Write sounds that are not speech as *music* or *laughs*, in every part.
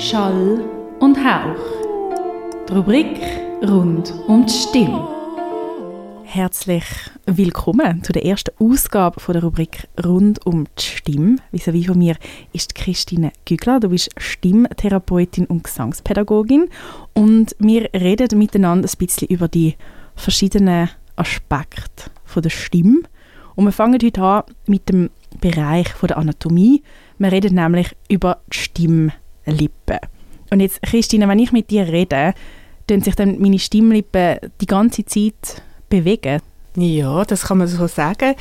Schall und Hauch. Die Rubrik rund um die Stimme. Herzlich willkommen zu der ersten Ausgabe von der Rubrik rund um die Stimme. Wie von mir ist Christine Gügler. Du bist Stimmtherapeutin und Gesangspädagogin und wir reden miteinander ein bisschen über die verschiedenen Aspekte von der Stimme. Und wir fangen heute an mit dem Bereich von der Anatomie. Wir reden nämlich über die Stimmlippen. Und jetzt, Christine, wenn ich mit dir rede, tun sich dann meine Stimmlippen die ganze Zeit bewegen? Ja, das kann man so sagen.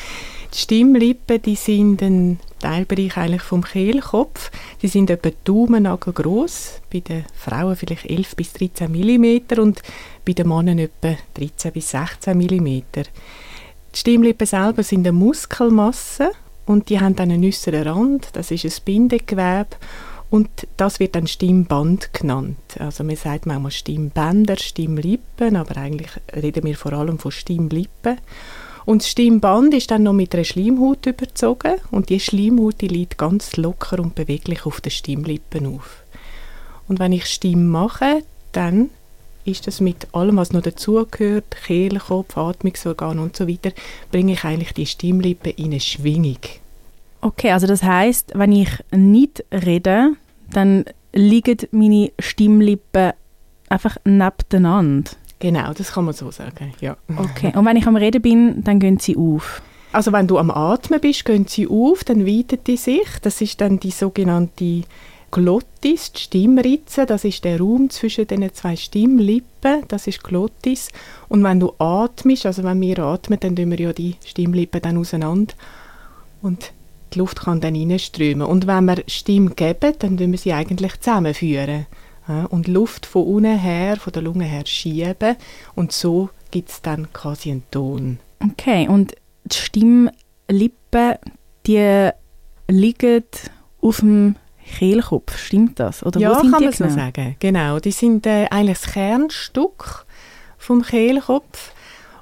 Die Stimmlippen, die sind ein Teilbereich eigentlich vom Kehlkopf. Die sind etwa Daumennagel groß. Bei den Frauen vielleicht 11 bis 13 mm und bei den Männern etwa 13 bis 16 mm. Die Stimmlippen selber sind eine Muskelmasse und die haben einen äußeren Rand. Das ist ein Bindegewebe und das wird dann Stimmband genannt. Also man sagt manchmal Stimmbänder, Stimmlippen, aber eigentlich reden wir vor allem von Stimmlippen. Und das Stimmband ist dann noch mit einer Schleimhaut überzogen und die Schleimhaut die liegt ganz locker und beweglich auf den Stimmlippen auf. Und wenn ich Stimme mache, dann ist das mit allem, was noch dazugehört, Kehlkopf, Atmungsorgan und so weiter, bringe ich eigentlich die Stimmlippen in eine Schwingung. Okay, also das heißt, wenn ich nicht rede, dann liegen meine Stimmlippen einfach nebeneinander. Genau, das kann man so sagen, ja. Okay, und wenn ich am Reden bin, dann gehen sie auf? Also wenn du am Atmen bist, gehen sie auf, dann weitet die sich. Das ist dann die sogenannte Glottis, die Stimmritze, das ist der Raum zwischen den zwei Stimmlippen, das ist Glottis. Und wenn du atmest, also wenn wir atmen, dann tun wir ja die Stimmlippen dann auseinander. Und die Luft kann dann reinströmen. Und wenn wir Stimme geben, dann tun wir sie eigentlich zusammenführen. Und Luft von unten her, von der Lunge her schieben. Und so gibt es dann quasi einen Ton. Okay, und die Stimmlippen, die liegen auf dem Kehlkopf, stimmt das? Oder ja, kann man genau? so sagen. Genau, die sind äh, eigentlich das Kernstück vom Kehlkopf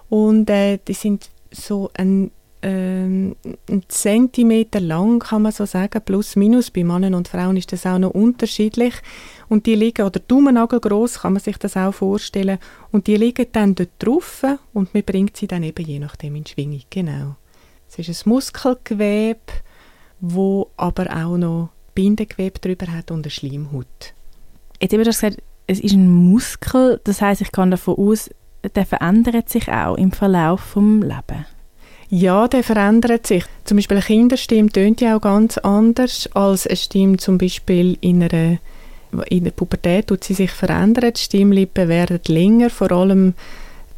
und äh, die sind so ein ähm, ein Zentimeter lang, kann man so sagen, plus minus. Bei Männern und Frauen ist das auch noch unterschiedlich. Und die liegen, oder Daumennagel groß, kann man sich das auch vorstellen. Und die liegen dann dort drauf und man bringt sie dann eben je nachdem in Schwingung. Genau. Es ist ein Muskelgewebe, wo aber auch noch Bindegewebe drüber hat und eine Schleimhaut. Jetzt haben wir gesagt, es ist ein Muskel, das heißt, ich kann davon aus, der verändert sich auch im Verlauf vom Lebens. Ja, der verändert sich. Zum Beispiel eine Kinderstimme tönt ja auch ganz anders als eine Stimme zum Beispiel in einer in der Pubertät tut sie sich verändern, die Stimmlippen werden länger, vor allem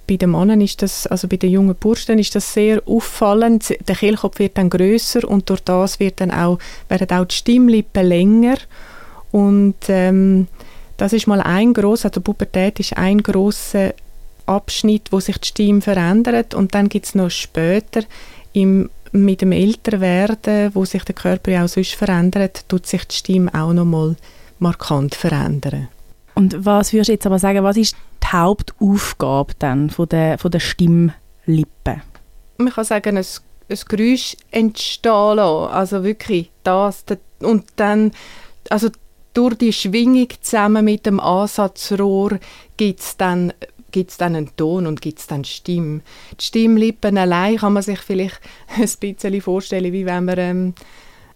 bei den Männern ist das, also bei den jungen Burschen ist das sehr auffallend. Der Kehlkopf wird dann größer und durch das wird dann auch, werden auch die Stimmlippen länger und ähm, das ist mal ein groß, also Pubertät ist ein großer Abschnitt, wo sich die Stimme verändert und dann gibt es noch später im, mit dem Älterwerden, wo sich der Körper ja auch sonst verändert, tut sich die Stimme auch noch mal markant verändern. Und was würdest du jetzt aber sagen, was ist die Hauptaufgabe dann von der, von der Stimmlippe? Man kann sagen, ein, ein Geräusch entstehen lassen, also wirklich das, und dann, also durch die Schwingung zusammen mit dem Ansatzrohr gibt es dann gibt es dann einen Ton und gibt es dann Stimme. Die Stimmlippen allein kann man sich vielleicht *laughs* ein bisschen vorstellen, wie wenn man ähm,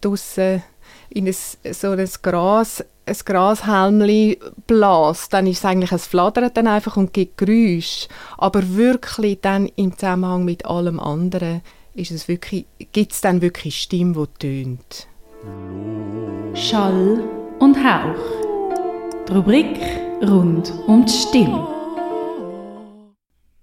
draussen in ein, so ein Gras ein Grashalmli bläst, dann ist es eigentlich, es flattert dann einfach und gibt Geräusche. Aber wirklich dann im Zusammenhang mit allem anderen ist es wirklich, gibt es dann wirklich Stimme, die tönt. Schall und Hauch. Die Rubrik rund um die Stimme.